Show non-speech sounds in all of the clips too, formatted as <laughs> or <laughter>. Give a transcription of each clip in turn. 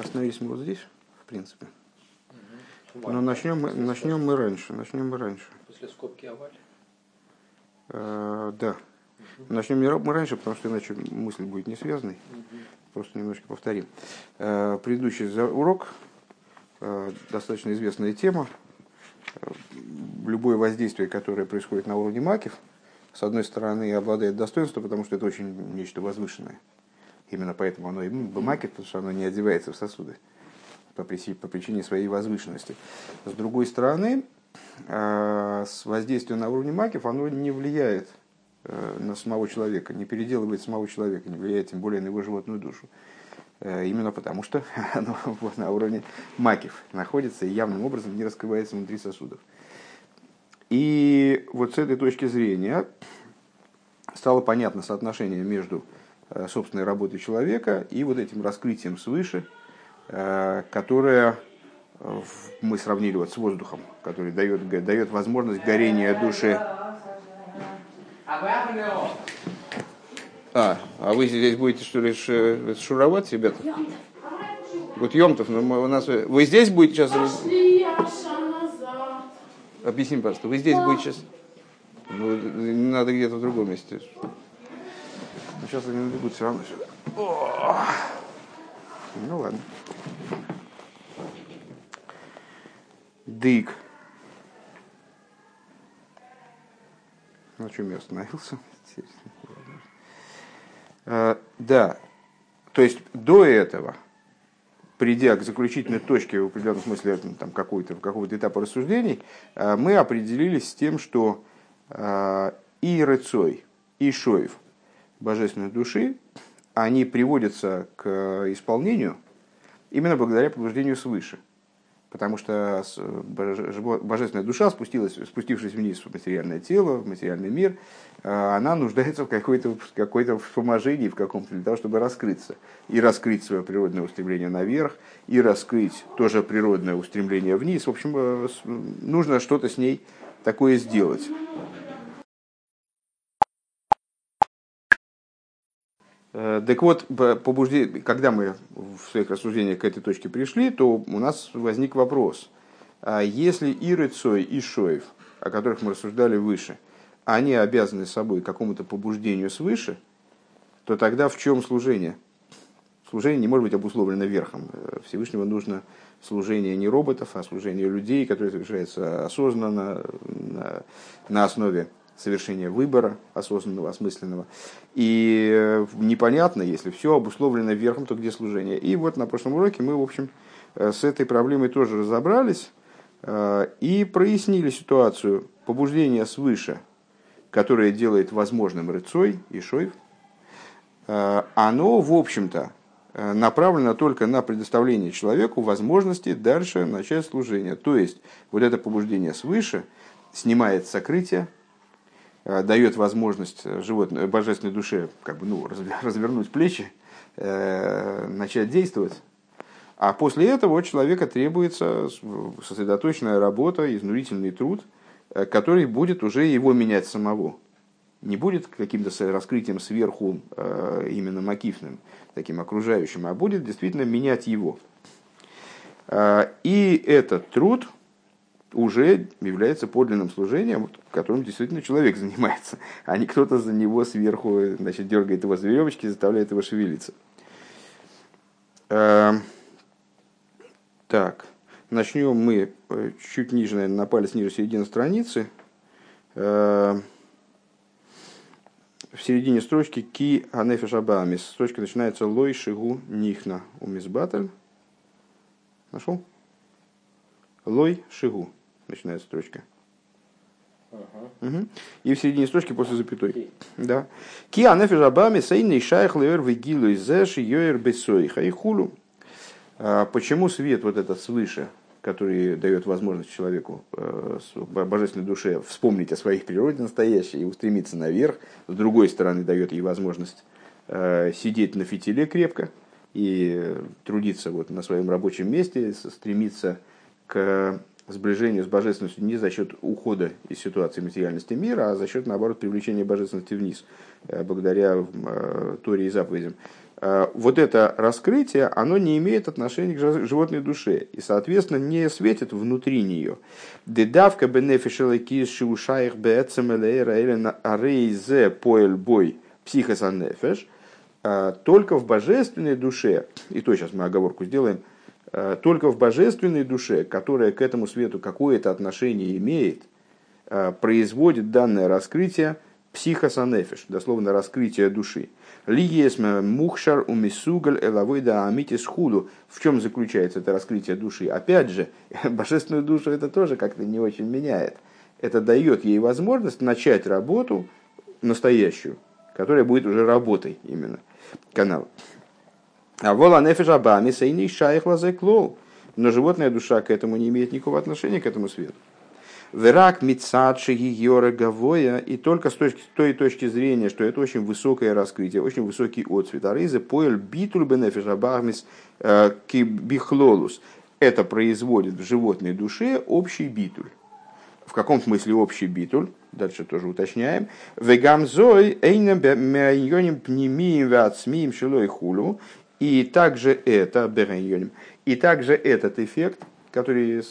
Остановились мы вот здесь, в принципе. Но начнем мы, начнем мы раньше. Начнем мы раньше. После скобки оваль. Э, да. Начнем мы раньше, потому что иначе мысль будет не связанной. Просто немножко повторим. Э, предыдущий урок, э, достаточно известная тема. Э, Любое воздействие, которое происходит на уровне макив, с одной стороны, обладает достоинством, потому что это очень нечто возвышенное. Именно поэтому оно и макет, потому что оно не одевается в сосуды по причине, по причине своей возвышенности. С другой стороны, э, с воздействием на уровне макив оно не влияет э, на самого человека, не переделывает самого человека, не влияет тем более на его животную душу. Э, Именно потому, что <laughs> оно вот на уровне макив находится и явным образом не раскрывается внутри сосудов. И вот с этой точки зрения стало понятно соотношение между собственной работой человека и вот этим раскрытием свыше, э, которое э, мы сравнили вот с воздухом, который дает, дает возможность горения души. А, а вы здесь будете что ли шуровать, ребята? Вот Емтов, ну, мы- у нас... Вы здесь будете сейчас... Пошли. Объясни, пожалуйста, вы здесь будете сейчас... Ну, надо где-то в другом месте. Ну, сейчас они набегут все равно сюда. О! Ну ладно. Дык. На чем я остановился? Э, Да. То есть до этого, придя к заключительной точке в определенном смысле ну, там, какого-то, какого-то этапа рассуждений, э, мы определились с тем, что э, и Рыцой, и Шоев божественной души, они приводятся к исполнению именно благодаря побуждению свыше. Потому что жбо- божественная душа, спустилась, спустившись вниз в материальное тело, в материальный мир, э, она нуждается в какой-то в какой-то вспоможении, в каком-то для того, чтобы раскрыться. И раскрыть свое природное устремление наверх, и раскрыть тоже природное устремление вниз. В общем, э, нужно что-то с ней такое сделать. Так вот, по- побужде- когда мы в своих рассуждениях к этой точке пришли, то у нас возник вопрос. А если и Рыцой, и Шоев, о которых мы рассуждали выше, они обязаны собой какому-то побуждению свыше, то тогда в чем служение? Служение не может быть обусловлено верхом. Э, Всевышнего нужно служение не роботов, а служение людей, которое совершается осознанно, на, на основе совершения выбора осознанного, осмысленного. И э, непонятно, если все обусловлено верхом, то где служение? И вот на прошлом уроке мы, в общем, э, с этой проблемой тоже разобрались э, и прояснили ситуацию побуждения свыше, которое делает возможным рыцой и шойв, э, оно, в общем-то, направлено только на предоставление человеку возможности дальше начать служение. То есть, вот это побуждение свыше снимает сокрытие, дает возможность животной, божественной душе как бы, ну, разве- <laughs> развернуть плечи, э, начать действовать. А после этого от человека требуется сосредоточенная работа, изнурительный труд, э, который будет уже его менять самого. Не будет каким-то раскрытием сверху э, именно макифным, таким окружающим, а будет действительно менять его. Э, И этот труд уже является подлинным служением, которым действительно человек <laughs> занимается, а не кто-то за него сверху значит, дергает его за веревочки и заставляет его шевелиться. Э, Так, начнем мы э, чуть ниже, наверное, на палец ниже середины страницы. Э, В середине строчки ки анефиш абамис. Строчка начинается лой шигу нихна умизбатель. Нашел? Лой шигу. Начинается строчка. Мгм. И в середине строчки после запятой. Да. Ки анефиш абамис сейный шайх левер вигилу изэш йоер бесой хайхулу. А Почему свет вот этот свыше, который дает возможность человеку, э, божественной душе, вспомнить о своей природе настоящей и устремиться наверх, с другой стороны дает ей возможность э, сидеть на фитиле крепко и трудиться вот на своем рабочем месте, стремиться к сближению с божественностью не за счет ухода из ситуации материальности мира, а за счет, наоборот, привлечения божественности вниз, э, благодаря э, Торе и заповедям. Э, вот это раскрытие, оно не имеет отношения к животной душе и, соответственно, не светит внутри нее. Дедавка бенефишела киши ушаих бецемелейра или арейзе поэль бой психосанефеш, только в божественной душе, и то сейчас мы оговорку сделаем, только в божественной душе, которая к этому свету какое-то отношение имеет, производит данное раскрытие психосанефиш, дословно раскрытие души. Лиесма мухшар умисугаль элавойда амитис худу. В чем заключается это раскрытие души? Опять же, <laughs> божественную душу это тоже как-то не очень меняет. Это дает ей возможность начать работу настоящую, которая будет уже работой именно канала. А вола нефежабами сейни шайх лазеклоу. Но животная душа к этому не имеет никакого отношения, к этому свету. Верак мицадши гиора гавоя, и только с точки, той точки зрения, что это очень высокое раскрытие, очень высокий отцвет. Ариза поэль битуль бенефишабахмис э, кибихлолус. Это производит в животной душе общий битуль. В каком смысле общий битуль? Дальше тоже уточняем. Вегамзой эйнем пнемием вацмием шилой хулу. И также это, и также этот эффект который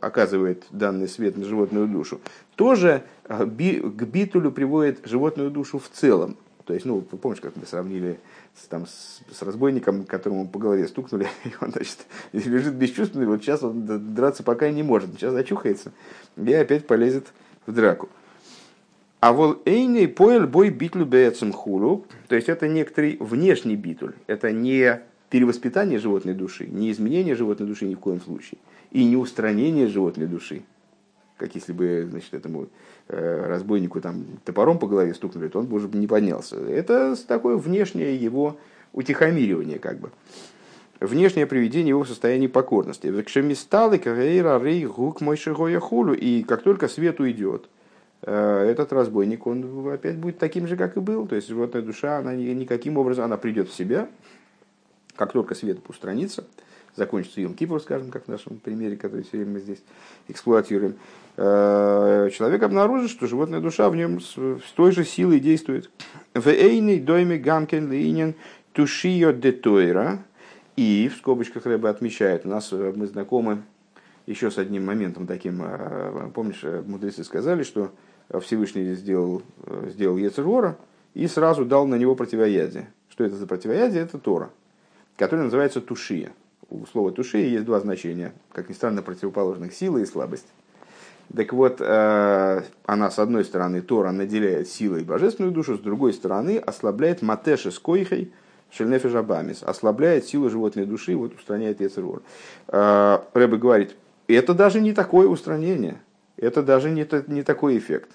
оказывает данный свет на животную душу, тоже а, к битулю приводит животную душу в целом. То есть, ну, помнишь, как мы сравнили с, там, с, с разбойником, которому по голове стукнули, <laughs> и он, значит, лежит бесчувственный, вот сейчас он драться пока не может, сейчас очухается и опять полезет в драку. А вол эйней поэль бой битлю бэцем хулу, то есть это некоторый внешний битуль, это не перевоспитание животной души, не изменение животной души ни в коем случае, и не устранение животной души, как если бы значит, этому э, разбойнику там, топором по голове стукнули, то он бы уже не поднялся. Это такое внешнее его утихомиривание, как бы. Внешнее приведение его в состоянии покорности. И как только свет уйдет, этот разбойник, он опять будет таким же, как и был. То есть животная душа, она никаким образом, она придет в себя, как только свет устранится, закончится Йом Кипр, скажем, как в нашем примере, который все время мы здесь эксплуатируем, э, человек обнаружит, что животная душа в нем с той же силой действует. В эйной дойме гамкен линен тушио детойра. И в скобочках Рэба отмечает, у нас э, мы знакомы еще с одним моментом таким. Э, помнишь, мудрецы сказали, что Всевышний сделал, сделал Ецерора и сразу дал на него противоядие. Что это за противоядие? Это Тора который называется тушия. У слова тушия есть два значения, как ни странно, противоположных сила и слабость. Так вот, э, она с одной стороны, Тора наделяет силой божественную душу, с другой стороны, ослабляет матеши с койхой, шельнефи жабамис, ослабляет силу животной души, вот устраняет Ецерур. Э, Рэбе говорит, это даже не такое устранение, это даже не, не такой эффект.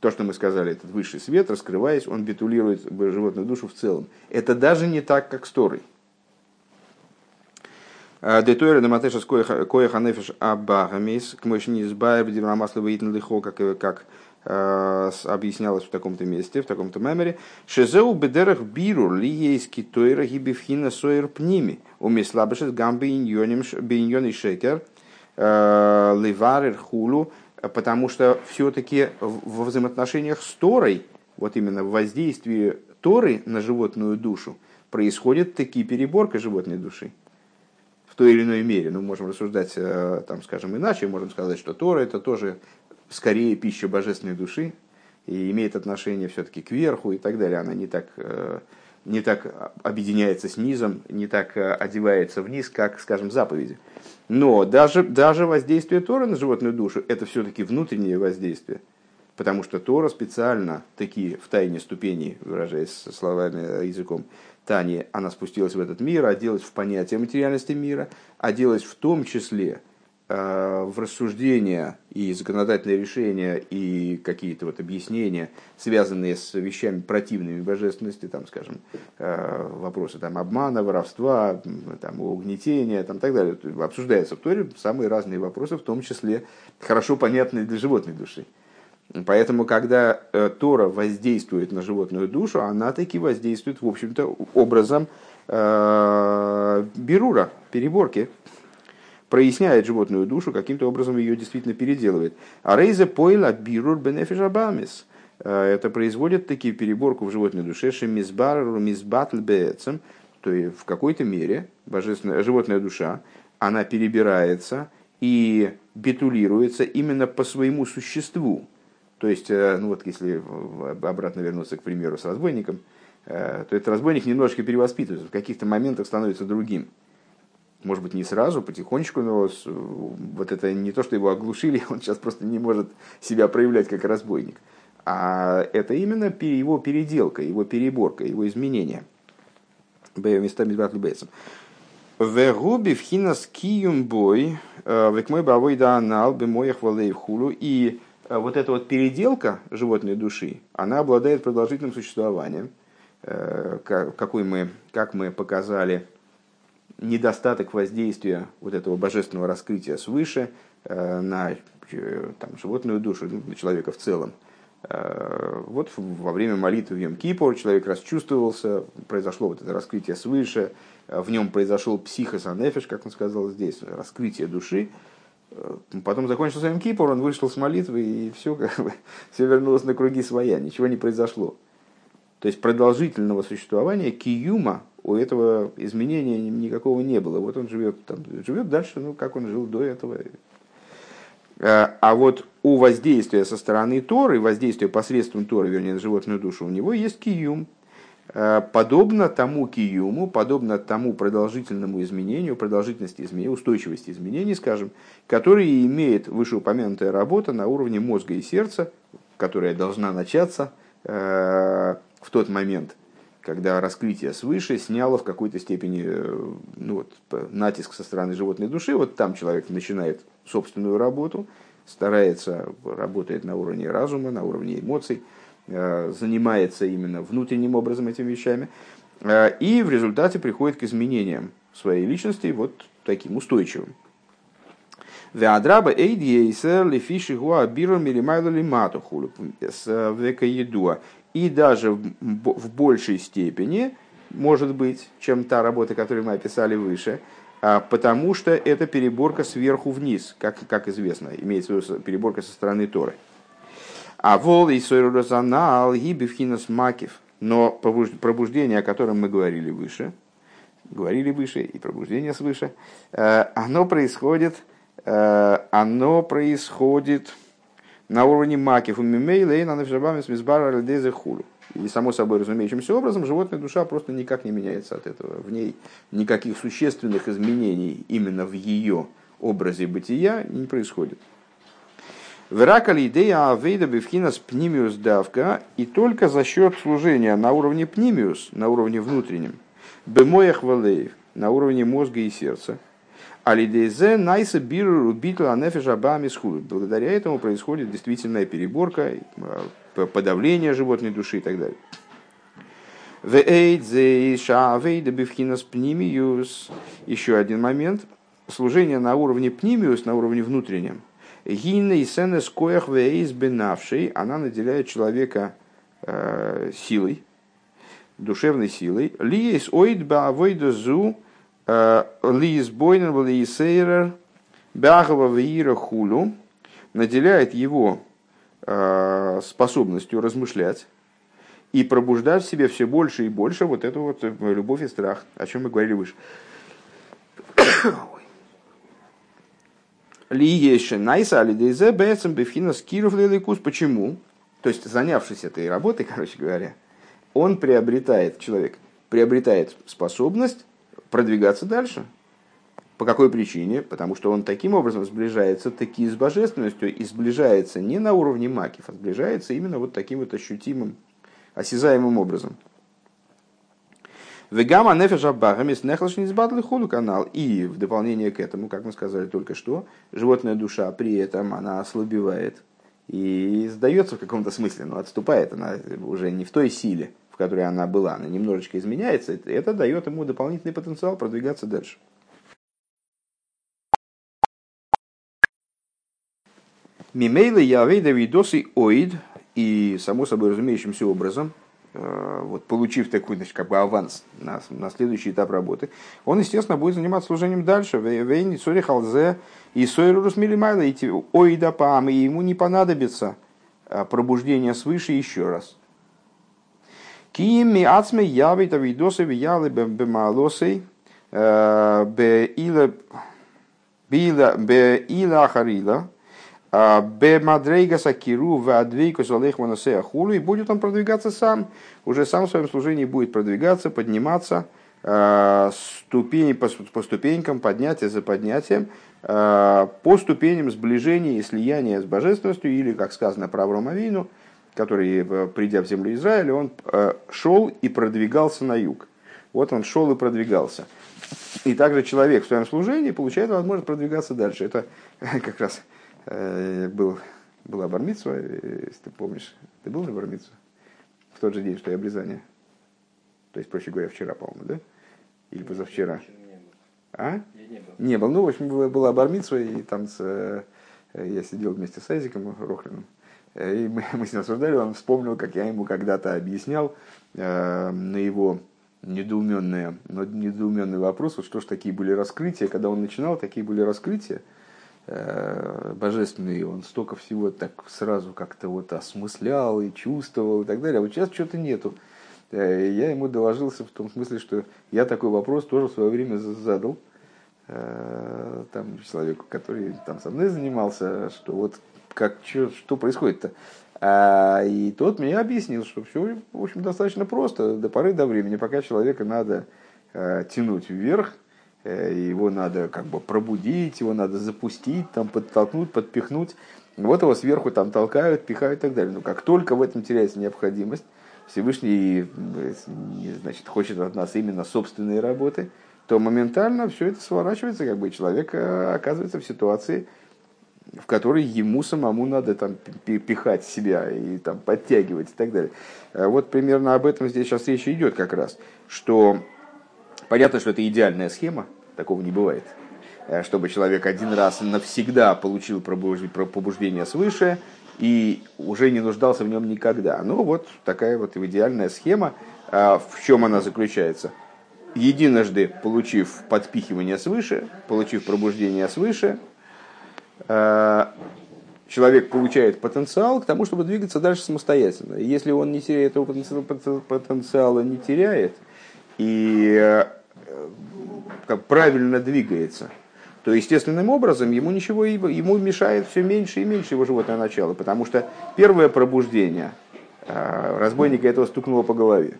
То, что мы сказали, этот высший свет, раскрываясь, он битулирует животную душу в целом. Это даже не так, как с Торой. Детойра дематеша кое ханефиш абагамис, к мощи избавив диврамасла выитн лихо, как, как э, объяснялось в таком-то месте, в таком-то мемере. Шезеу бедерах биру ли есть китойра гибивхина сойер пними. Умеслабышет гамби иньони шекер э, ливарер хулу, потому что все-таки во взаимоотношениях с Торой, вот именно в воздействии Торы на животную душу, происходит таки переборка животной души той или иной мере. Ну, можем рассуждать, э, там, скажем, иначе. Можем сказать, что Тора это тоже скорее пища божественной души и имеет отношение все-таки к верху и так далее. Она не так, э, не так объединяется с низом, не так э, одевается вниз, как, скажем, заповеди. Но даже, даже воздействие Тора на животную душу – это все-таки внутреннее воздействие. Потому что Тора специально такие в тайне ступени, выражаясь словами языком, Тани, она спустилась в этот мир, оделась в понятие материальности мира, оделась в том числе э, в рассуждения и законодательные решения и какие-то вот объяснения, связанные с вещами противными божественности, там, скажем, э, вопросы там, обмана, воровства, там, угнетения, там, так далее. Обсуждаются в Торе самые разные вопросы, в том числе хорошо понятные для животной души. Поэтому, когда э, Тора воздействует на животную душу, она таки воздействует, в общем-то, образом э, берура, переборки, проясняет животную душу, каким-то образом ее действительно переделывает. А рейза пойла бирур бенефиш абамис. это производит такие переборку в животной душе, шемизбар, мизбатль беэцем, то есть в какой-то мере божественная, животная душа, она перебирается и битулируется именно по своему существу. То есть, ну вот если обратно вернуться к примеру с разбойником, то этот разбойник немножечко перевоспитывается, в каких-то моментах становится другим может быть, не сразу, потихонечку, но вот это не то, что его оглушили, <laughs> он сейчас просто не может себя проявлять как разбойник. А это именно его переделка, его переборка, его изменение. местами. Вегуби в хинас киюм бой, э, век мой бавой да анал, моих в хулу. И э, вот эта вот переделка животной души, она обладает продолжительным существованием, э, какой мы, как мы показали недостаток воздействия вот этого божественного раскрытия свыше э, на э, там, животную душу, ну, на человека в целом. Э, вот во время молитвы в Йом-Кипур человек расчувствовался, произошло вот это раскрытие свыше, в нем произошел психосанефиш, как он сказал здесь, раскрытие души. Потом закончился Йом-Кипур, он вышел с молитвы, и все, как бы, <laughs> все вернулось на круги своя, ничего не произошло. То есть продолжительного существования киюма у этого изменения никакого не было. Вот он живет, там, живет дальше, ну, как он жил до этого. А, а вот у воздействия со стороны Торы, воздействия посредством Торы, вернее, на животную душу, у него есть киюм. А, подобно тому киюму, подобно тому продолжительному изменению, продолжительности изменений, устойчивости изменений, скажем, который имеет вышеупомянутая работа на уровне мозга и сердца, которая должна начаться а, в тот момент, когда раскрытие свыше сняло в какой-то степени э, ну вот, натиск со стороны животной души, вот там человек начинает собственную работу, старается, работает на уровне разума, на уровне эмоций, э, занимается именно внутренним образом этими вещами, э, и в результате приходит к изменениям своей личности вот таким устойчивым. Веадраба и даже в большей степени, может быть, чем та работа, которую мы описали выше, а, потому что это переборка сверху вниз, как, как известно, имеется в виду переборка со стороны Торы. А вол и сойрозанал гибивхинас макив, но пробуждение, о котором мы говорили выше, говорили выше, и пробуждение свыше, э, оно происходит, э, оно происходит на уровне макив у на навшабами с мизбара хулу. И само собой разумеющимся образом животная душа просто никак не меняется от этого. В ней никаких существенных изменений именно в ее образе бытия не происходит. Вракали идея авейда бифхинас пнимиус давка, и только за счет служения на уровне пнимиус, на уровне внутреннем, бемоях валеев, на уровне мозга и сердца – Алидезе найса биру рубитла нефеша бамисху. Благодаря этому происходит действительная переборка, э, подавление животной души и так далее. Еще один момент. Служение на уровне пнимиус, на уровне внутреннем. Гинна и сенес коях вейс бенавший, она наделяет человека э, силой, душевной силой. Лиес оид ба зу Лиз Бойнер, Лиз Сейрер, Бягова Виира Хулю, наделяет его э, способностью размышлять и пробуждать в себе все больше и больше вот эту вот э, любовь и страх, о чем мы говорили выше. Ли еще найса алидейзе бэцем бифхина скиров лиликус. Почему? То есть, занявшись этой работой, короче говоря, он приобретает, человек приобретает способность продвигаться дальше. По какой причине? Потому что он таким образом сближается таки с божественностью и сближается не на уровне макив, а сближается именно вот таким вот ощутимым, осязаемым образом. Вегама нефеша багамис нехлашнизбатли худу канал. И в дополнение к этому, как мы сказали только что, животная душа при этом она ослабевает и сдается в каком-то смысле, но отступает она уже не в той силе, которой она была, она немножечко изменяется, это дает ему дополнительный потенциал продвигаться дальше. Мимейла Явейда Видосы Оид, и само собой разумеющимся образом, э, вот получив такой значит, как бы аванс на, на следующий этап работы, он, естественно, будет заниматься служением дальше. Вейни Сори Халзе и Сойрус Милимайла, и Оида Пам, и ему не понадобится пробуждение свыше еще раз. Кими ацме явит авидосы виялы бемалосей бе ила харила Б Мадрейга Сакиру в Адвейку Салех Манасея Хулу, и будет он продвигаться сам, уже сам в своем служении будет продвигаться, подниматься ступени по, по ступенькам, поднятие за поднятием, по ступеням сближения и слияния с божественностью, или, как сказано про Авраама Вину, который, э, придя в землю Израиля, он шел и продвигался на юг. Вот он шел и продвигался. И также человек в своем служении получает возможность продвигаться дальше. Это <laughs> как раз Э, был, была бармитсва, э, если ты помнишь. Ты был на бармитсу? В тот же день, что и обрезание. То есть, проще говоря, вчера, по-моему, да? Или позавчера? А? Я не был. Не был. Ну, в общем, была бармитсва, и там с, э, я сидел вместе с Айзиком Рохлиным. И мы, <laughs> мы с ним обсуждали, он вспомнил, как я ему когда-то объяснял э, на его недоуменные, недоуменный вопрос, вот что ж такие были раскрытия, когда он начинал, такие были раскрытия, Э, божественный, он столько всего так сразу как-то вот осмыслял и чувствовал и так далее. А вот сейчас что-то нету. Э, я ему доложился в том смысле, что я такой вопрос тоже в свое время задал э, там человеку, который там со мной занимался, что вот как, что, что происходит-то. А, и тот мне объяснил, что все, в общем, достаточно просто, до поры до времени, пока человека надо тянуть вверх, Э, его надо как бы пробудить, его надо запустить, там подтолкнуть, подпихнуть. Вот его сверху там толкают, пихают и так далее. Но как только в этом теряется необходимость, Всевышний э, значит, хочет от нас именно собственной работы, то моментально все это сворачивается, как бы человек э, оказывается в ситуации, в которой ему самому надо там пихать себя и там подтягивать и так далее. Вот примерно об этом здесь сейчас речь идет как раз, что Понятно, что это идеальная схема, такого не бывает. Э, чтобы человек один раз навсегда получил пробуждение свыше и уже не нуждался в нем никогда. Ну вот такая вот идеальная схема. А в чем она заключается? Единожды получив подпихивание свыше, получив пробуждение свыше, э, человек получает потенциал к тому, чтобы двигаться дальше самостоятельно. если он не теряет этого потенциала, не теряет, и э, как правильно двигается, то естественным образом ему ничего ему мешает все меньше и меньше его животное начало, потому что первое пробуждение а, разбойника этого стукнуло по голове.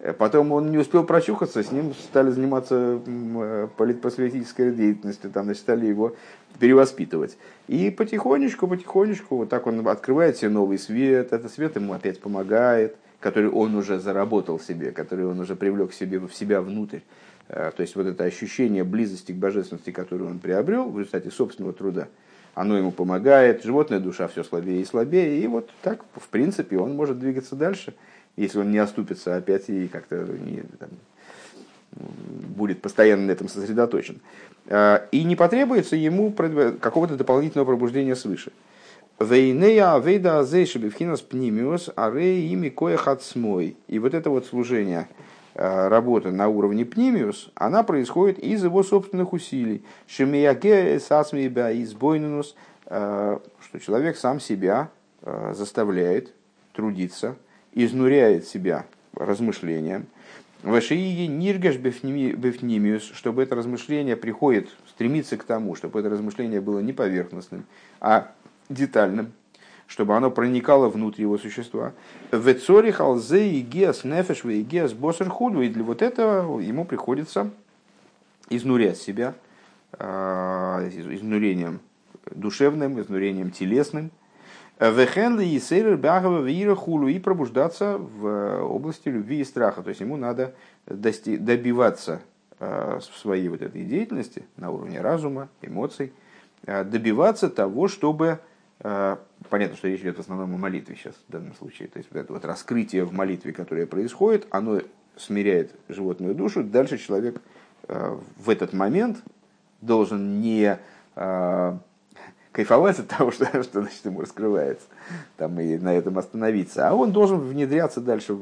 Э, потом он не успел прочухаться, с ним стали заниматься э, политпросветительской деятельностью, там, значит, стали его перевоспитывать. И потихонечку, потихонечку, вот так он открывает себе новый свет, этот свет ему опять помогает, который он уже заработал себе, который он уже привлек себе, в себя внутрь. Э, то есть вот это ощущение близости к божественности, которое он приобрел в результате собственного труда, оно ему помогает, животная душа все слабее и слабее, и вот так, в принципе, он может двигаться дальше, если он не оступится опять и как-то не, будет постоянно на этом сосредоточен. Э, и не потребуется ему какого-то дополнительного пробуждения свыше. Вейнея вейда азейшебевхинас пнимиус арей. И вот это вот служение – Э, работа на уровне пнимиус, она происходит из его собственных усилий. Шемияке э, что человек сам себя заставляет трудиться, изнуряет себя размышлением. Вашииги ниргаш бефнимиус, чтобы это размышление приходит, стремится к тому, чтобы это размышление было не поверхностным, а детальным чтобы оно проникало внутрь его существа. В цоре халзе и геас нефеш и геас босер худу. И для вот этого ему приходится изнурять себя а, изнурением душевным, изнурением телесным. Вехенли и сейрер бягава вира хулу и пробуждаться в области любви и страха. То есть ему надо дости- добиваться в своей вот этой деятельности на уровне разума, эмоций, а, добиваться того, чтобы понятно, что речь идет в основном о молитве сейчас в данном случае. То есть вот это вот раскрытие в молитве, которое происходит, оно смиряет животную душу. Дальше человек в этот момент должен не кайфовать от того, <laughs> что, что значит, ему раскрывается, там, и на этом остановиться, а он должен внедряться дальше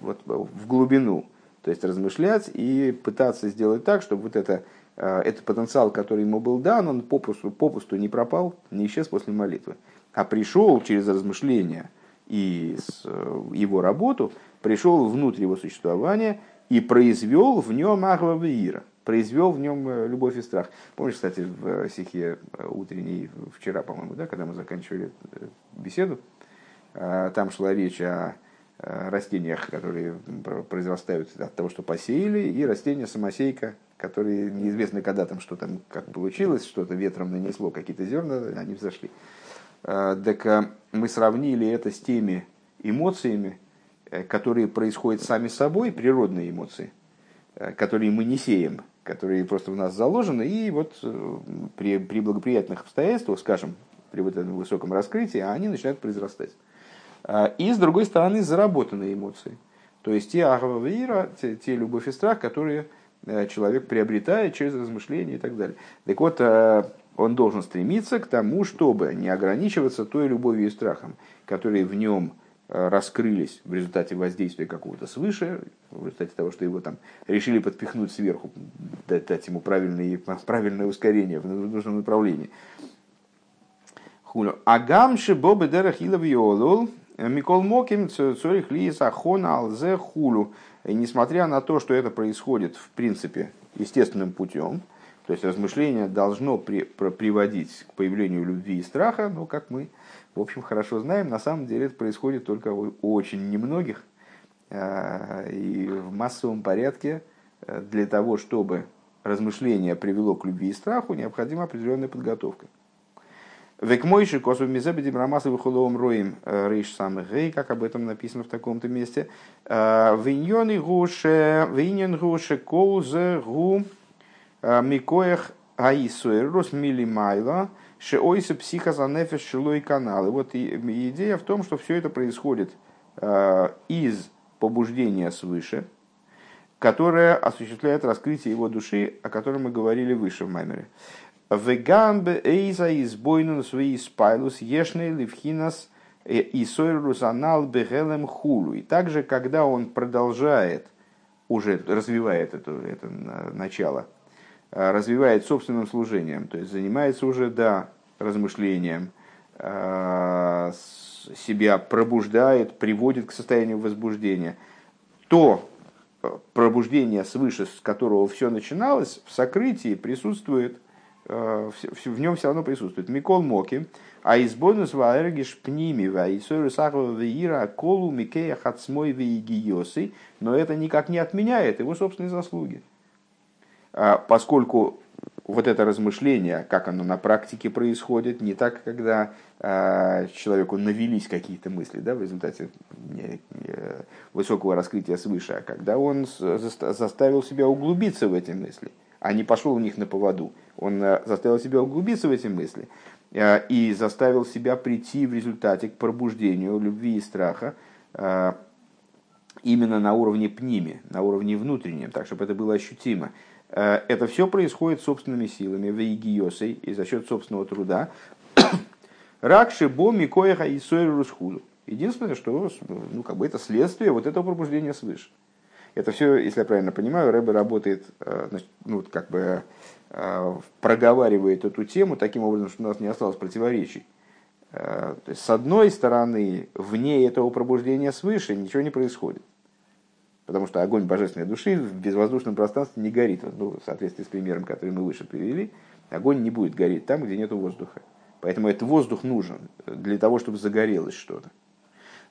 вот, в глубину, то есть размышлять и пытаться сделать так, чтобы вот это этот потенциал, который ему был дан, он попусту, попусту не пропал, не исчез после молитвы, а пришел через размышления и его работу, пришел внутрь его существования и произвел в нем Ахвавиира, произвел в нем любовь и страх. Помнишь, кстати, в стихе утренней, вчера, по-моему, да, когда мы заканчивали беседу, там шла речь о Э, растениях, которые произрастают от того, что посеяли, и растения самосейка, которые неизвестно когда там что там как получилось, что-то ветром нанесло, какие-то зерна, они взошли. Э, так э, мы сравнили это с теми эмоциями, которые происходят сами собой, природные эмоции, которые мы не сеем, которые просто в нас заложены, и вот при, при благоприятных обстоятельствах, скажем, при вот этом высоком раскрытии, они начинают произрастать. А, и, с другой стороны, заработанные эмоции. То есть те агава те, те любовь и страх, которые э, человек приобретает через размышления и так далее. Так вот, э, он должен стремиться к тому, чтобы не ограничиваться той любовью и страхом, которые в нем э, раскрылись в результате воздействия какого-то свыше, в результате того, что его там решили подпихнуть сверху, дать, дать ему правильное, правильное ускорение в нужном направлении. Агамши бобы дерах илов Микол Моким Цорих Лиес Ахона Алзе Хулю. И несмотря на то, что это происходит в принципе естественным путем, то есть размышление должно при, про, приводить к появлению любви и страха, но как мы, в общем, хорошо знаем, на самом деле это происходит только у очень немногих. А, и в массовом порядке э, для того, чтобы размышление привело к любви и страху, необходима определенная подготовка. Век мойши косу мизебеди брамасы выхоловым роем э, рейш самых гей, как об этом написано в таком-то месте. Э, Виньоны гуше, виньон гуше коузе гу э, микоях аисуэрус милимайла, шеойсы психозанефеш шилой канал. И вот идея в том, что все это происходит из побуждения свыше, которое осуществляет раскрытие его души, о котором мы говорили выше в Маймере. Веганбе эйза избойнун свои спайлус ешный ливхинас и сойрус анал бегелем хулу. И также, когда он продолжает, уже развивает это, это начало, развивает собственным служением, то есть занимается уже, да, размышлением, себя пробуждает, приводит к состоянию возбуждения, то пробуждение свыше, с которого все начиналось, в сокрытии присутствует – Э, в нем все равно присутствует. Микол Моки, а избонус ваэргиш пними ваисойру сахова веира колу микея хацмой веигиосы, но это никак не отменяет его собственные заслуги. А поскольку вот это размышление, как оно на практике происходит, не так, когда э, человеку навелись какие-то мысли да, в результате высокого раскрытия свыше, а когда он заставил себя углубиться в эти мысли – а не пошел у них на поводу. Он э, заставил себя углубиться в эти мысли и заставил себя прийти в результате к пробуждению любви и страха именно на уровне пними, на уровне внутреннем, так чтобы это было ощутимо. Это все происходит собственными силами, в вейгиосой и за счет собственного труда. <coughs> Ракши бо микоеха и русхуду. Единственное, что ну, как бы это следствие вот этого пробуждения свыше. Это все, если я правильно понимаю, Рэбе работает, э, ну, как бы э, проговаривает эту тему таким образом, что у нас не осталось противоречий. Э, то есть, с одной стороны, вне этого пробуждения свыше ничего не происходит. Потому что огонь божественной души в безвоздушном пространстве не горит. Ну, в соответствии с примером, который мы выше привели, огонь не будет гореть там, где нет воздуха. Поэтому этот воздух нужен для того, чтобы загорелось что-то.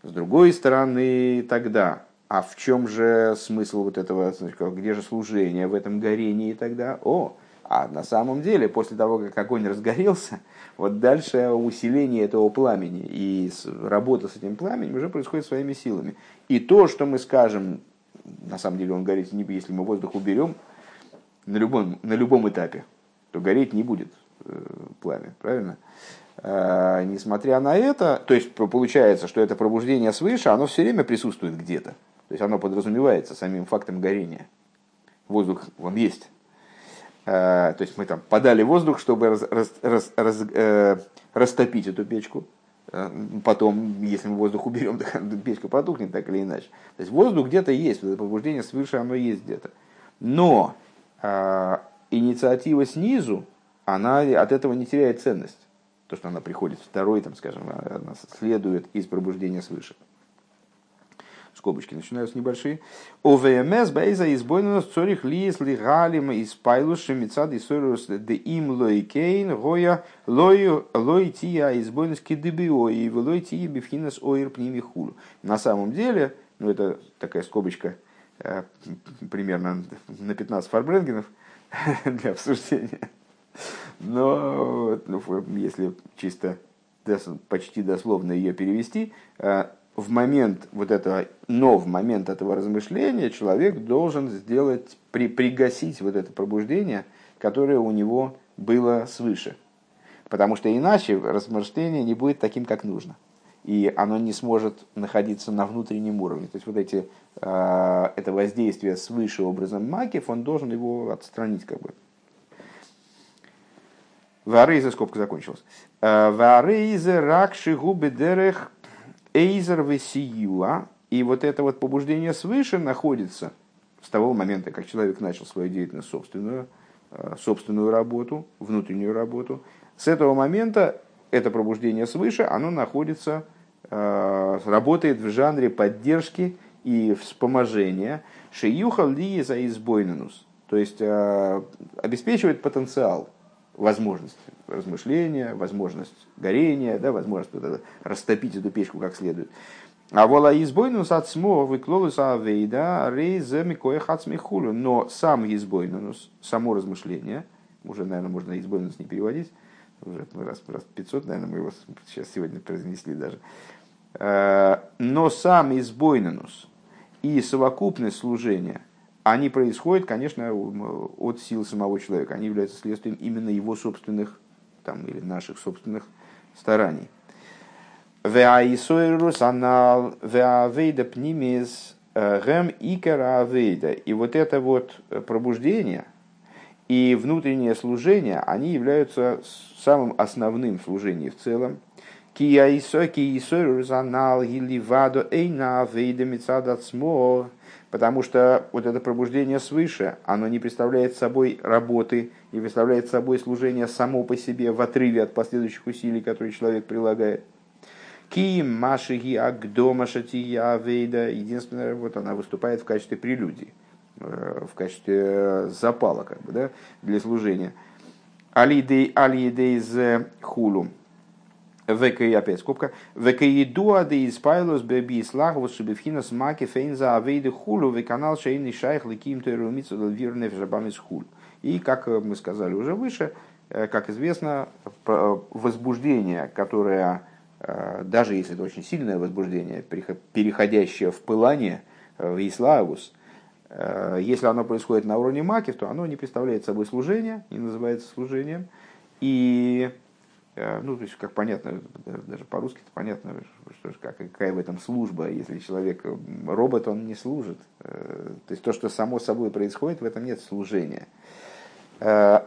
С другой стороны, тогда а в чем же смысл вот этого, где же служение в этом горении тогда? О, а на самом деле, после того, как огонь разгорелся, вот дальше усиление этого пламени и работа с этим пламенем уже происходит своими силами. И то, что мы скажем, на самом деле он горит, если мы воздух уберем, на любом, на любом этапе, то гореть не будет э, пламя, правильно? А, несмотря на это, то есть получается, что это пробуждение свыше, оно все время присутствует где-то. То есть оно подразумевается самим фактом горения. Воздух, он есть. Э, то есть мы там подали воздух, чтобы раз, раз, раз, раз, э, растопить эту печку. Э, потом, если мы воздух уберем, <laughs> печка потухнет так или иначе. То есть воздух где-то есть, это побуждение свыше, оно есть где-то. Но инициатива снизу, она от этого не теряет ценность. То, что она приходит второй, там, скажем, она следует из пробуждения свыше скобочки начинаются небольшие. ОВМС бейза избойнус цорих лиес лигалим из пайлуши мецад исорус де им лойкейн гоя лой тия избойнус кидебио и лой тия бифхинас оир пними хулу. На самом деле, ну это такая скобочка э, примерно на 15 фарбренгенов <laughs> для обсуждения. Но ну, если чисто почти дословно ее перевести, э, в момент вот этого, но в момент этого размышления человек должен сделать, при, пригасить вот это пробуждение, которое у него было свыше. Потому что иначе размышление не будет таким, как нужно. И оно не сможет находиться на внутреннем уровне. То есть вот эти, э, это воздействие свыше образом макев, он должен его отстранить как бы. Варейза скобка закончилась. «Э, Варейза ракши губы дерех Эйзер Весиюа, и вот это вот побуждение свыше находится с того момента, как человек начал свою деятельность собственную, э, собственную работу, внутреннюю работу. С этого момента это пробуждение свыше, оно находится, э, работает в жанре поддержки и вспоможения. Шиюха ли за избойненус, то есть э, обеспечивает потенциал, возможность размышления, возможность горения, да, возможность вот растопить эту печку как следует. А вола избойнус от смо выклолус авейда рейзе микоя хацмихулю. Но сам избойнус, само размышление, уже, наверное, можно избойнус не переводить, уже раз, раз 500, наверное, мы его сейчас сегодня произнесли даже. Э, но сам избойнус и совокупность служения – они происходят, конечно, от сил самого человека. Они являются следствием именно его собственных там, или наших собственных стараний. Э, и вот это вот пробуждение и внутреннее служение, они являются самым основным служением в целом. Потому что вот это пробуждение свыше, оно не представляет собой работы, не представляет собой служение само по себе в отрыве от последующих усилий, которые человек прилагает. Ким Машиги Агдома Шатия Вейда. Единственное, вот она выступает в качестве прелюдии, э, в качестве запала как бы, да, для служения. Алидей Алидей Хулум. ВК, опять скобка, ВК едуа де испайлос беби слахвус шубевхина смаки фейнза авейды хулу в канал шейный шайх ликим терумицу вирне в хул. И, как мы сказали уже выше, э, как известно, э, возбуждение, которое, э, даже если это очень сильное возбуждение, переходящее в пылание, в иславус, если оно происходит на уровне макив, то оно не представляет собой служение, не называется служением, и Э, ну, то есть, как понятно, даже по-русски это понятно, что, как, какая в этом служба, если человек робот, он не служит. Э, то есть, то, что само собой происходит, в этом нет служения. Э,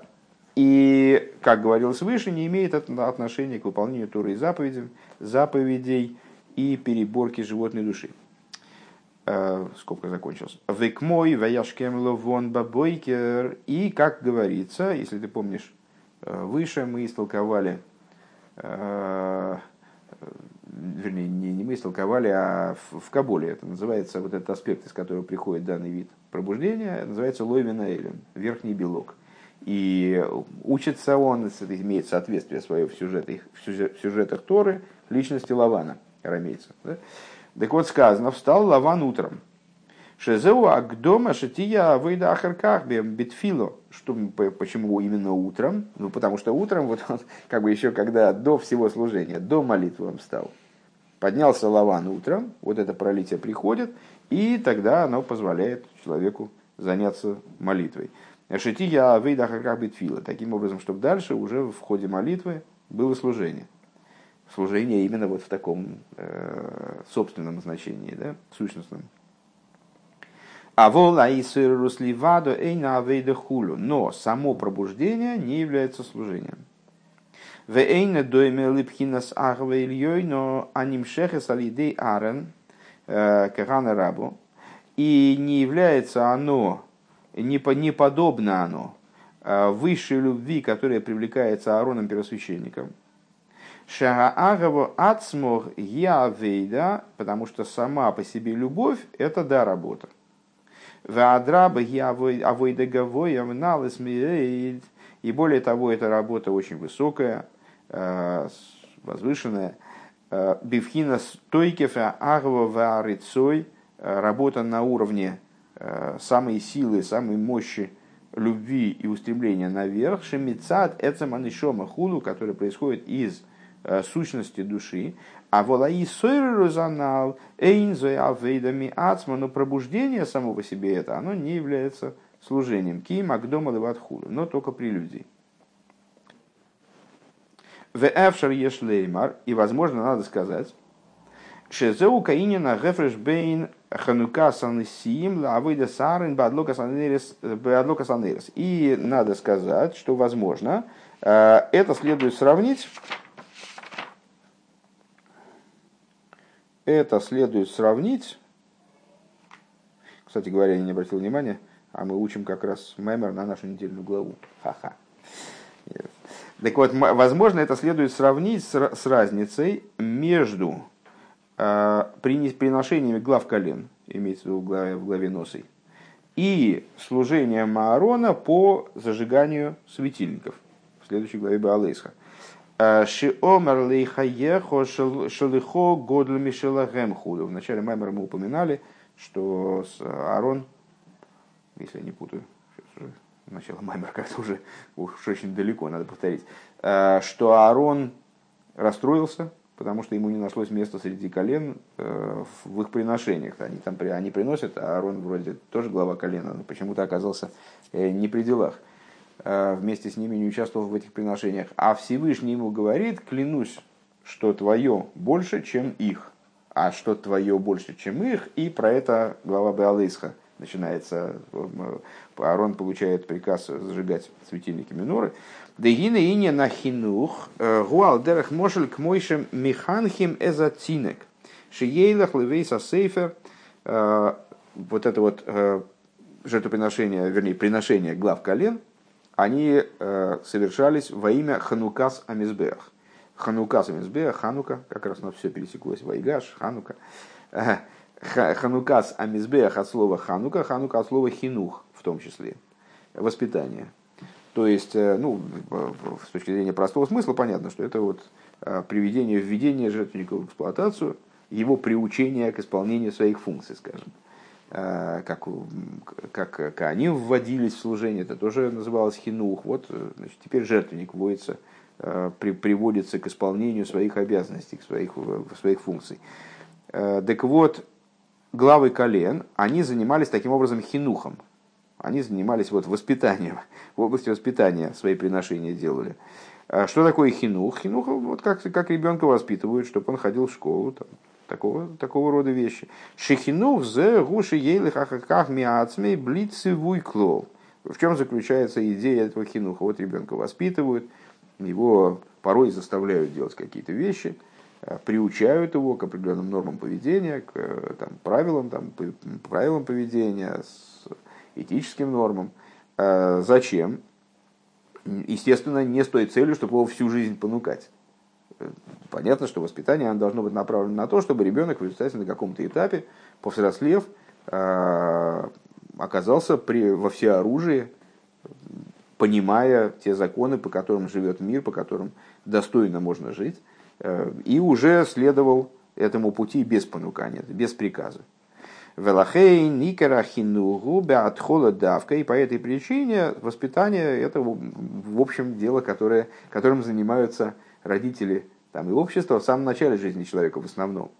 и, как говорилось выше, не имеет отношения к выполнению Туры и заповедей, заповедей и переборки животной души. Скобка закончилась. Век мой, ваяшкем ловон бабойкер. И, как говорится, если ты помнишь, выше мы истолковали Э, вернее, не, не мы истолковали, а в, в Кабуле это называется, вот этот аспект, из которого приходит данный вид пробуждения, называется лойвина элен, верхний белок. И учится он, имеет соответствие свое в, сюжетах, в сюжетах Торы личности Лавана, арамейца. Да? Так вот сказано, встал Лаван утром, Шезеу Агдома Шатия Выйда Ахарках Битфило. Что, почему именно утром? Ну, потому что утром, вот он, <laughs> как бы еще когда до всего служения, до молитвы он встал. Поднялся Лаван утром, вот это пролитие приходит, и тогда оно позволяет человеку заняться молитвой. Шатия Выйда Ахарках Битфило. Таким образом, чтобы дальше уже в ходе молитвы было служение. Служение именно вот в таком э, собственном значении, да, сущностном. А вола и сырусливадо эйна авейда хулю. Но само пробуждение не является служением. В эйна дойме липхинас ахве ильей, но анимшехес алидей арен э, кагана рабу. И не является оно, не, не подобно оно высшей любви, которая привлекается Аароном первосвященником. Шагаагово ацмох явейда, потому что сама по себе любовь – это да, работа. И более того, эта работа очень высокая, возвышенная. Бифхина стойкефа агва ваарицой, работа на уровне самой силы, самой мощи любви и устремления наверх, шемицат эцеманишома худу, который происходит из сущности души, а волаи сойрузанал эйнзой авейдами ацма, но пробуждение само по себе это, оно не является служением. Ки макдома леватхулу, но только прелюдий. В эфшар ешлеймар, и возможно надо сказать, Шезеу каинина гефреш бейн ханука санесиим лавыда сарин бадлока санерис. И надо сказать, что возможно, это следует сравнить это следует сравнить. Кстати говоря, я не обратил внимания, а мы учим как раз Маймер на нашу недельную главу. Ха-ха. Так вот, возможно, это следует сравнить с, с разницей между э, приношениями глав колен, имеется в виду в главе, в главе носой, и служением Аарона по зажиганию светильников в следующей главе Баалейсха. Шиомер лейхаехо шалихо годль мишелагем худу. В начале Маймера мы упоминали, что Аарон, если я не путаю, сейчас уже начало Маймер как-то уже уж очень далеко, надо повторить, что Аарон расстроился, потому что ему не нашлось места среди колен в их приношениях. Они там они приносят, а Аарон вроде тоже глава колена, но почему-то оказался не при делах. Э, вместе с ними не участвовал в этих приношениях. А Всевышний ему говорит, клянусь, что твое больше, чем их. А что твое больше, чем их, и про это глава Беалейсха начинается. Аарон получает приказ зажигать светильники миноры. Дегина ине на хинух, э, гуал дерах мошель к мойшем механхим эзатинек. Шиейлах левейса сейфер. Э, вот это вот жертвоприношение, вернее, приношение глав колен – они э, совершались во имя Ханукас Амизбех. Ханукас Амизбех, Ханука, как раз у нас все пересеклось, Вайгаш, Ханука. Э, Ханукас Амизбех от слова Ханука, Ханука от слова Хинух в том числе, воспитание. То есть, э, ну, с точки зрения простого смысла, понятно, что это вот приведение, введение жертвенника в эксплуатацию, его приучение к исполнению своих функций, скажем. Э, как, как, они вводились в служение, это тоже называлось хинух. Вот э, значит, теперь жертвенник вводится, э, при, приводится к исполнению своих обязанностей, к своих, своих функций. Так вот, главы колен, они занимались таким образом хинухом. Они занимались вот воспитанием, в области воспитания свои приношения делали. Что такое хинух? Хинух, вот как, как ребенка воспитывают, чтобы он ходил в школу, там, такого, такого рода вещи. Шехинух зе гуши ейлых ахаках миацмей блицы вуйклов. В чем заключается идея этого хинуха? Вот ребенка воспитывают, его порой заставляют делать какие-то вещи, э, приучают его к определенным нормам поведения, к э, там, правилам, там, правилам поведения, с этическим нормам. Э, зачем? Естественно, не с той целью, чтобы его всю жизнь понукать понятно, что воспитание оно должно быть направлено на то, чтобы ребенок в результате на каком-то этапе, повзрослев, а, оказался при, во всеоружии, понимая те законы, по которым живет мир, по которым достойно можно жить, э, и уже следовал этому пути без понукания, без приказа. Велахей никера хинугу беатхола давка. И по этой причине воспитание это, в общем, дело, которое, которым занимаются родители там, и общество в самом начале жизни человека в основном.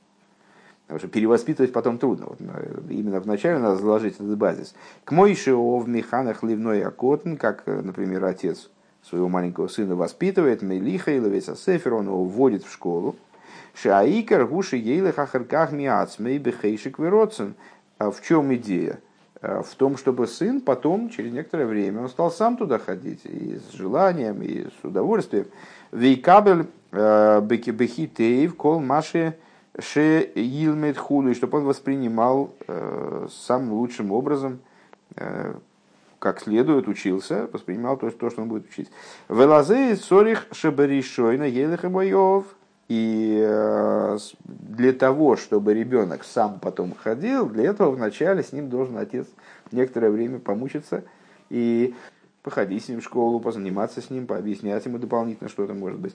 Потому что перевоспитывать потом трудно. Вот, э, именно в начале надо заложить этот базис. К Мойше в механах ливной акотн, как, э, например, отец своего маленького сына воспитывает, Мелиха и Левеса Сефер, он его вводит в школу. Шаикар гуши ейлых ахарках миацмей бехейшик вероцен. А в чем идея? Э, в том, чтобы сын потом, через некоторое время, он стал сам туда ходить, и с желанием, и с удовольствием. Вейкабель бехитеев кол маши ше илмет худу, и чтобы он воспринимал э, самым лучшим образом как следует учился, воспринимал то, то что он будет учить. Велазей сорих шабаришойна елех и боев. И э, для того, чтобы ребенок сам потом ходил, для этого вначале с ним должен отец некоторое время помучиться и походить с ним в школу, позаниматься с ним, пообъяснять ему дополнительно что-то может быть.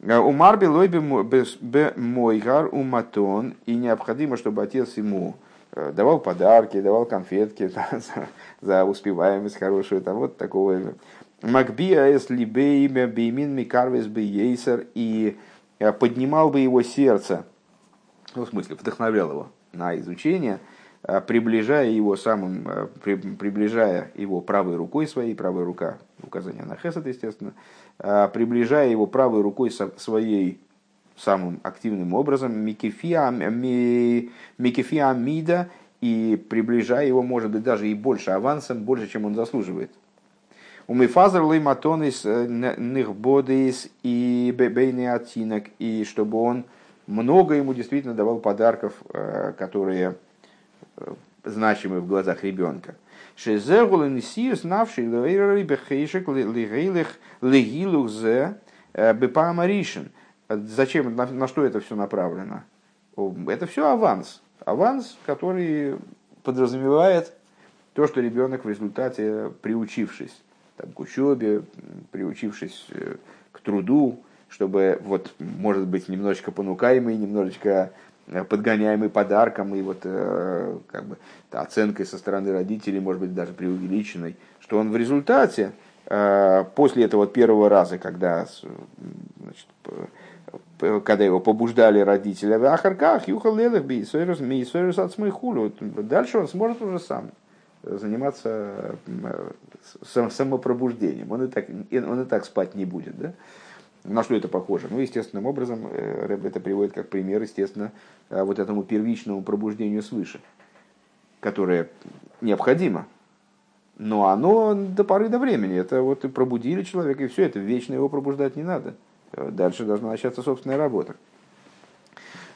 У Марби лойби мойгар у матон, и необходимо, чтобы отец ему э, давал подарки, давал конфетки <laughs> за, за успеваемость хорошую, там вот такого. Макбия эс либеймя беймин микарвес бейсер, и э, поднимал бы его сердце, ну, в смысле, вдохновлял его на изучение – Э, приближая его самым, э, приближая его правой рукой своей, правая рука, указание на хесед, естественно, э, приближая его правой рукой своей самым активным образом, микефия, микефия мида, и приближая его, может быть, даже и больше авансом, больше, чем он заслуживает. У Мифазер лейматонис нихбодис и бейный оттинок, и чтобы он много ему действительно давал подарков, которые Э, значимый в глазах ребенка. Шезегулен сиус навший бехейшек легилух зе э, бепамаришин. Зачем, на, на что это все направлено? Это все аванс. Аванс, который подразумевает то, что ребенок в результате, приучившись там, к учебе, приучившись э, к труду, чтобы, вот, может быть, немножечко понукаемый, немножечко Э, подгоняемый подарком и вот э, как бы оценкой со стороны родителей, может быть, даже преувеличенной, что он в результате э, после этого первого раза, когда, значит, когда его побуждали родители, в Ахарках, Юхалелых, Мейсойрус от хулю, дальше он сможет уже сам заниматься самопробуждением. Он и так, он и так спать не будет. Да? На что это похоже? Ну, естественным образом, э, Рэб это приводит как пример, естественно, э, вот этому первичному пробуждению свыше, которое необходимо. Но оно до поры до времени. Это вот и пробудили человека, и все, это вечно его пробуждать не надо. Э, дальше должна начаться собственная работа.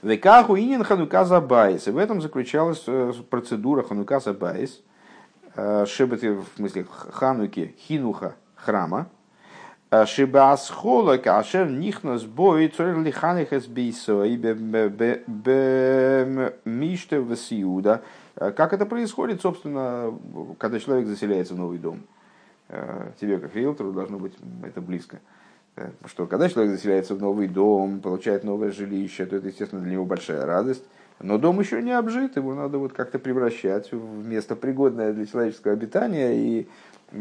Векаху инин ханука забайс. И в этом заключалась процедура ханука забайс. Шебеты, в смысле, хануки, хинуха храма, Шибас хола кашер нихнос бой цорь лиханих эс бейсой миште васиуда. Как это происходит, собственно, когда человек заселяется в новый дом? Тебе, как риэлтору, должно быть это близко. Что когда человек заселяется в новый дом, получает новое жилище, то это, естественно, для него большая радость. Но дом еще не обжит, его надо вот как-то превращать в место пригодное для человеческого обитания и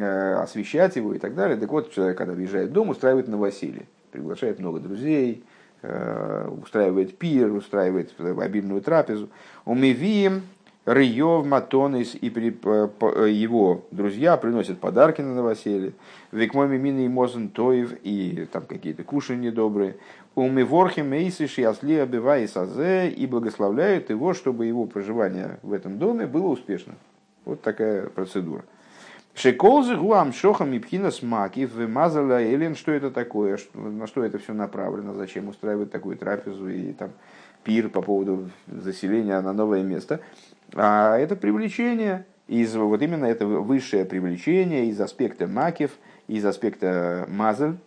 освещать его и так далее. Так вот, человек, когда въезжает в дом, устраивает новоселье, приглашает много друзей, э, устраивает пир, устраивает обильную трапезу. Умивием, Рыев, Матонис и его друзья приносят подарки на новоселье. Викмоми мины и мозен тоев и там какие-то кушанья добрые. Умиворхи мейсы шиасли обивай сазе и благословляют его, чтобы его проживание в этом доме было успешным. Вот такая процедура. Шеколзы гуам шохам и пхинас маки вымазала Элен, что это такое, на что это все направлено, зачем устраивать такую трапезу и там пир по поводу заселения на новое место. А это привлечение, из, вот именно это высшее привлечение из аспекта макив, из аспекта мазаль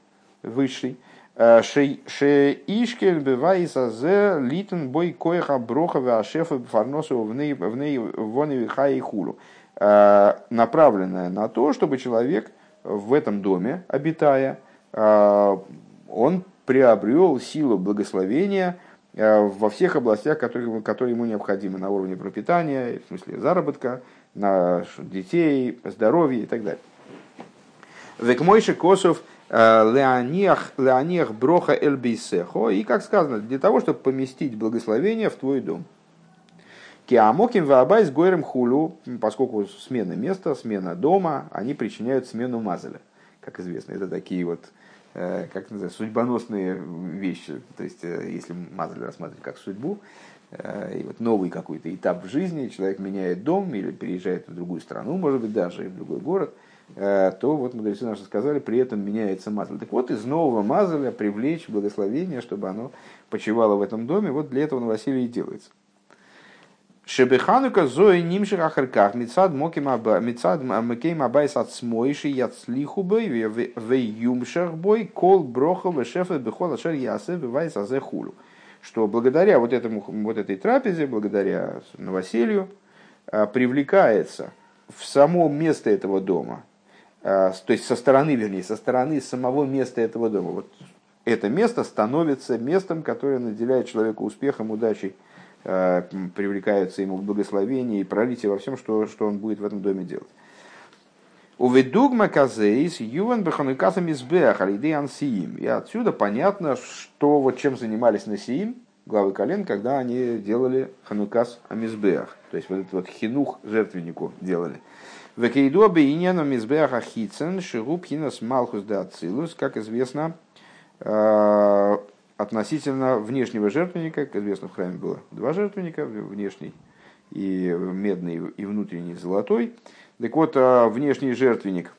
высший. А, Шеишкель бывает азе литен бой коеха брохова ашефа фарносу в ней вон хай хулу. Э, направленная на то, чтобы человек в этом доме, обитая, э, он приобрел силу благословения э, во всех областях, которые, которые ему необходимы, на уровне пропитания, в смысле заработка, на детей, здоровья и так далее. Векмойши Косов Леониях Броха Эльбейсехо. И, как сказано, для того, чтобы поместить благословение в твой дом. Киамоким ваабай с горем хулю, поскольку смена места, смена дома, они причиняют смену мазаля. Как известно, это такие вот э, как называется, судьбоносные вещи. То есть, э, если мазаль рассматривать как судьбу, э, и вот новый какой-то этап в жизни, человек меняет дом или переезжает в другую страну, может быть, даже в другой город, то вот мудрецы наши сказали, при этом меняется мазаль. Так вот, из нового мазаля привлечь благословение, чтобы оно почивало в этом доме, вот для этого новоселье и делается. Шебеханука зои нимших ахарках мецад макейм абайс от смойши яцлиху бой в юмшах бой кол брохо вешефа бехол ашер ясе бывайс азе хулу. Что благодаря вот, этому, вот этой трапезе, благодаря новоселью, а, привлекается в само место этого дома, а, то есть со стороны, вернее, со стороны самого места этого дома. Вот это место становится местом, которое наделяет человека успехом, удачей, привлекаются ему благословения и пролитие во всем, что, что он будет в этом доме делать. Уведугма казейс юван баханукасам избех алиды ансиим. И отсюда понятно, что вот чем занимались насиим, главы колен, когда они делали ханукас амизбеах. То есть вот этот вот хинух жертвеннику делали. Векейду абейняну мизбеах ахицен шигуб хинас малхус да ацилус. Как известно, э, относительно внешнего жертвенника, как известно, в храме было два жертвенника, внешний и медный, и внутренний золотой. Так вот, а, внешний жертвенник,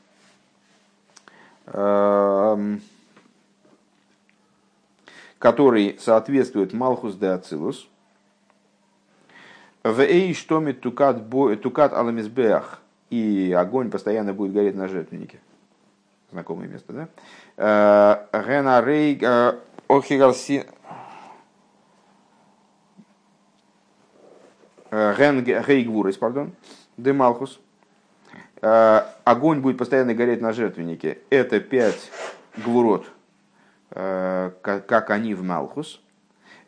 который соответствует Малхус де Ацилус, в эй штомит тукат, тукат аламизбеах, и огонь постоянно будет гореть на жертвеннике. Знакомое место, да? Э, Генарей Охигалси... Гейгвурис, э, пардон, Демалхус. Э, огонь будет постоянно гореть на жертвеннике. Это пять гвурот, э, как они в Малхус.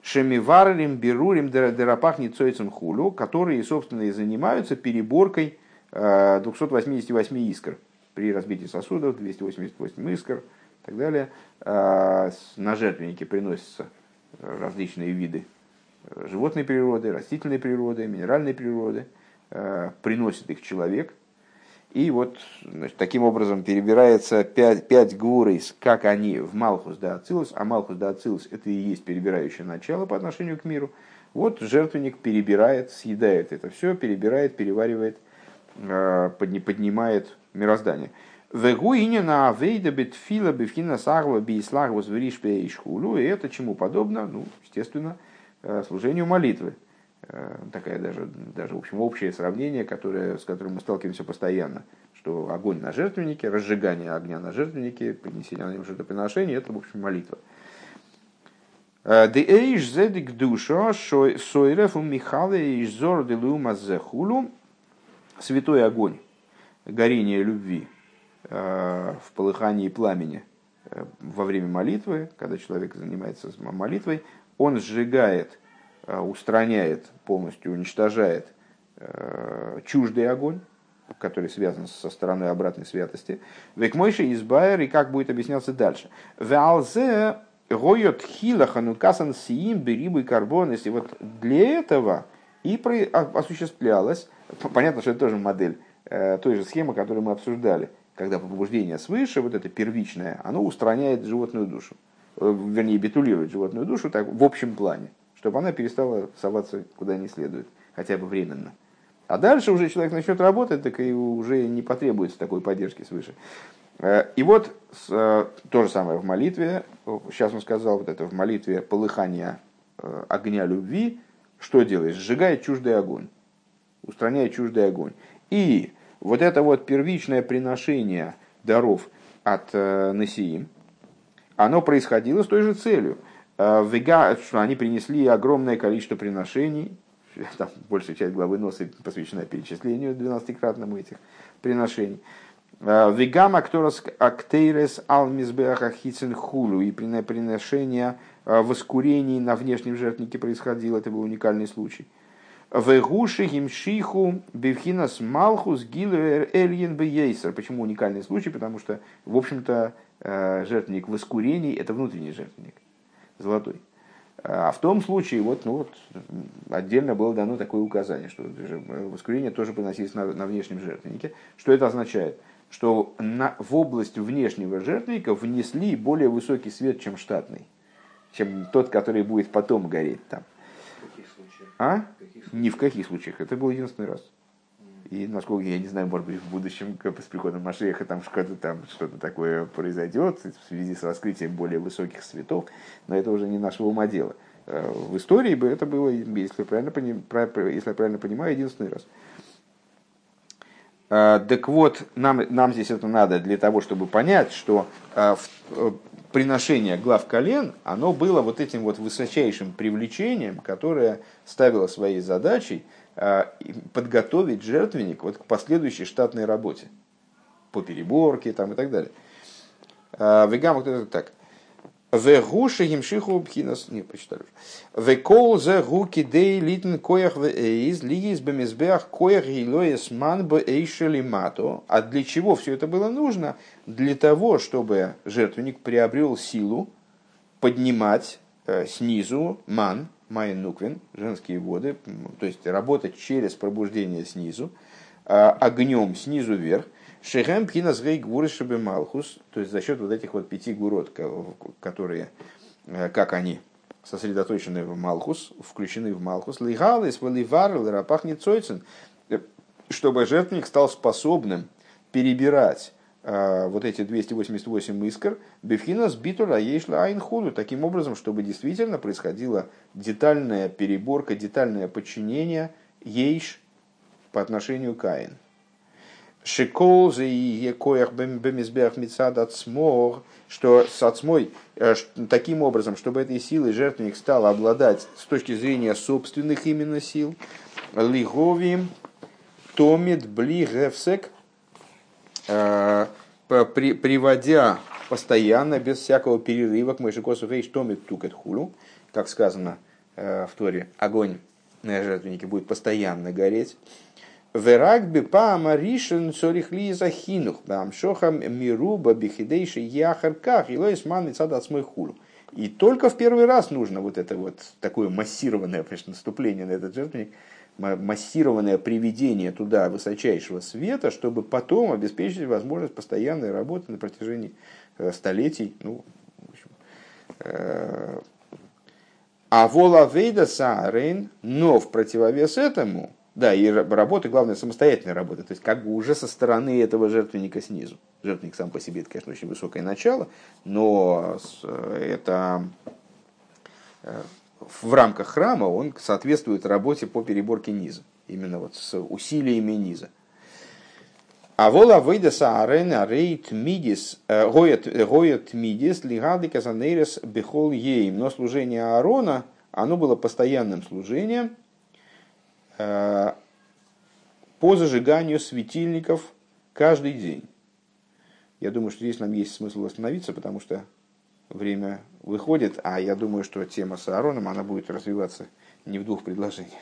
Шемиварлим, Берурим, Дерапах, Ницойцем Хулю, которые, собственно, и занимаются переборкой 288 искр при разбитии сосудов, 288 искр, так далее, а, на жертвенники приносятся различные виды животной природы, растительной природы, минеральной природы, а, приносит их человек. И вот значит, таким образом перебирается пять, пять гурейс, как они в Малхус да Ацилус, а Малхус да Ацилус это и есть перебирающее начало по отношению к миру. Вот жертвенник перебирает, съедает это все, перебирает, переваривает, поднимает мироздание. Вегуине на авейда бетфила бифхина сарва бейсларвус вришпе и шхулу. И это чему подобно? Ну, естественно, э, служению молитвы. Э, такая даже, даже в общем, общее сравнение, которое, с которым мы сталкиваемся постоянно. Что огонь на жертвеннике, разжигание огня на жертвеннике, принесение на нем жертвоприношения, это, в общем, молитва. Э, де эйш зедик душа сойреф у Михалы иш зор де лума зехулу. Святой огонь, горение любви, в полыхании пламени э, во время молитвы, когда человек занимается молитвой, он сжигает, э, устраняет, полностью уничтожает чуждый огонь, который связан со стороной обратной святости. Век мойши избайер, и как будет объясняться дальше. Валзе гойот хила ханукасан сиим берибы карбон. Если вот для этого и осуществлялась, понятно, что это тоже модель той же схемы, которую мы обсуждали – когда побуждение свыше, вот это первичное, оно устраняет животную душу, э, вернее, битулирует животную душу так, в общем плане, чтобы она перестала соваться куда не следует, хотя бы временно. А дальше уже человек начнет работать, так и уже не потребуется такой поддержки свыше. Э, и вот э, то же самое в молитве. Сейчас он сказал вот это в молитве полыхания огня любви. Что делает? Сжигает чуждый огонь. Устраняет чуждый огонь. И вот это вот первичное приношение даров от э, Насиим, оно происходило с той же целью. Э, Вега, что они принесли огромное количество приношений, <laughs> там большая часть главы носа посвящена перечислению 12-кратному этих приношений. Э, Вегама акторос актейрес алмизбеаха хицен хулу и приношение воскурений на внешнем жертвнике происходило, это был уникальный случай. Вегуши гимшиху бивхинас малхус гилер эльен бейсер. Почему уникальный случай? Потому что, в общем-то, э, жертвенник воскурений – это внутренний жертвенник, золотой. А в том случае вот, ну вот, отдельно было дано такое указание, что воскурение тоже приносилось на, на внешнем жертвеннике. Что это означает? Что на, в область внешнего жертвенника внесли более высокий свет, чем штатный, чем тот, который будет потом гореть там. А? Ни в каких случаях. Это был единственный раз. И насколько я не знаю, может быть, в будущем с приходом Машеха там что-то там что-то такое произойдет в связи с раскрытием более высоких цветов, но это уже не нашего ума дело. в истории бы это было, если, правильно, если я правильно понимаю, единственный раз. Так вот, нам, нам здесь это надо для того, чтобы понять, что приношение глав колен, оно было вот этим вот высочайшим привлечением, которое ставило своей задачей подготовить жертвенник вот к последующей штатной работе по переборке там, и так далее. Вегам, кто это так. Вегуша гимшиху бхинас, не почитали. Векол зе гуки дей литн коях из лигис бемизбеах коях гилоес ман бе мато. А для чего все это было нужно? Для того, чтобы жертвенник приобрел силу поднимать э, снизу ман, майн нуквин, женские воды, то есть работать через пробуждение снизу, э, огнем снизу вверх, Шехем пхинас гей гвурышебе малхус, то есть за счет вот этих вот пяти гурот, которые, э, как они сосредоточены в Малхус, включены в Малхус, лигалис, валивар, лирапах цойцен, э, чтобы жертвенник стал способным перебирать э, вот эти 288 искр, бифхина сбитура ейшла айнхуду, таким образом, чтобы действительно происходила детальная переборка, детальное подчинение ейш по отношению к Каин. Шикол за и коях бемизбех мецад от смор, что с отсмой э, таким образом, чтобы этой силой жертвенник стал обладать с точки зрения собственных именно сил, лигови томит блигевсек, э, приводя постоянно, без всякого перерыва к Мойшикосу Фейш томит тукет хулу, как сказано э, в Торе, огонь на жертвеннике будет постоянно гореть. Верагби паама ришен цорих ли захинух, бамшохам мируба бихидейши яхарках, илоис ман смой хулу. И только в первый раз нужно вот это вот такое массированное конечно, наступление на этот жертвенник, массированное приведение туда высочайшего света, чтобы потом обеспечить возможность постоянной работы на протяжении э, столетий. Ну, в общем, э, а вола вейда саарейн, но в противовес этому – да, и работа, главное, самостоятельная работа, то есть как бы уже со стороны этого жертвенника снизу. Жертвенник сам по себе, это, конечно, очень высокое начало, но это э, в рамках храма он соответствует работе по переборке низа, именно вот с усилиями низа. А вола выйда саарена рейт мидис, э, гоет мидис, лигады казанейрес бехол ейм. Но служение Аарона, оно было постоянным служением – Э, по зажиганию светильников каждый день. Я думаю, что здесь нам есть смысл остановиться, потому что время выходит, а я думаю, что тема с Аароном, она будет развиваться не в двух предложениях.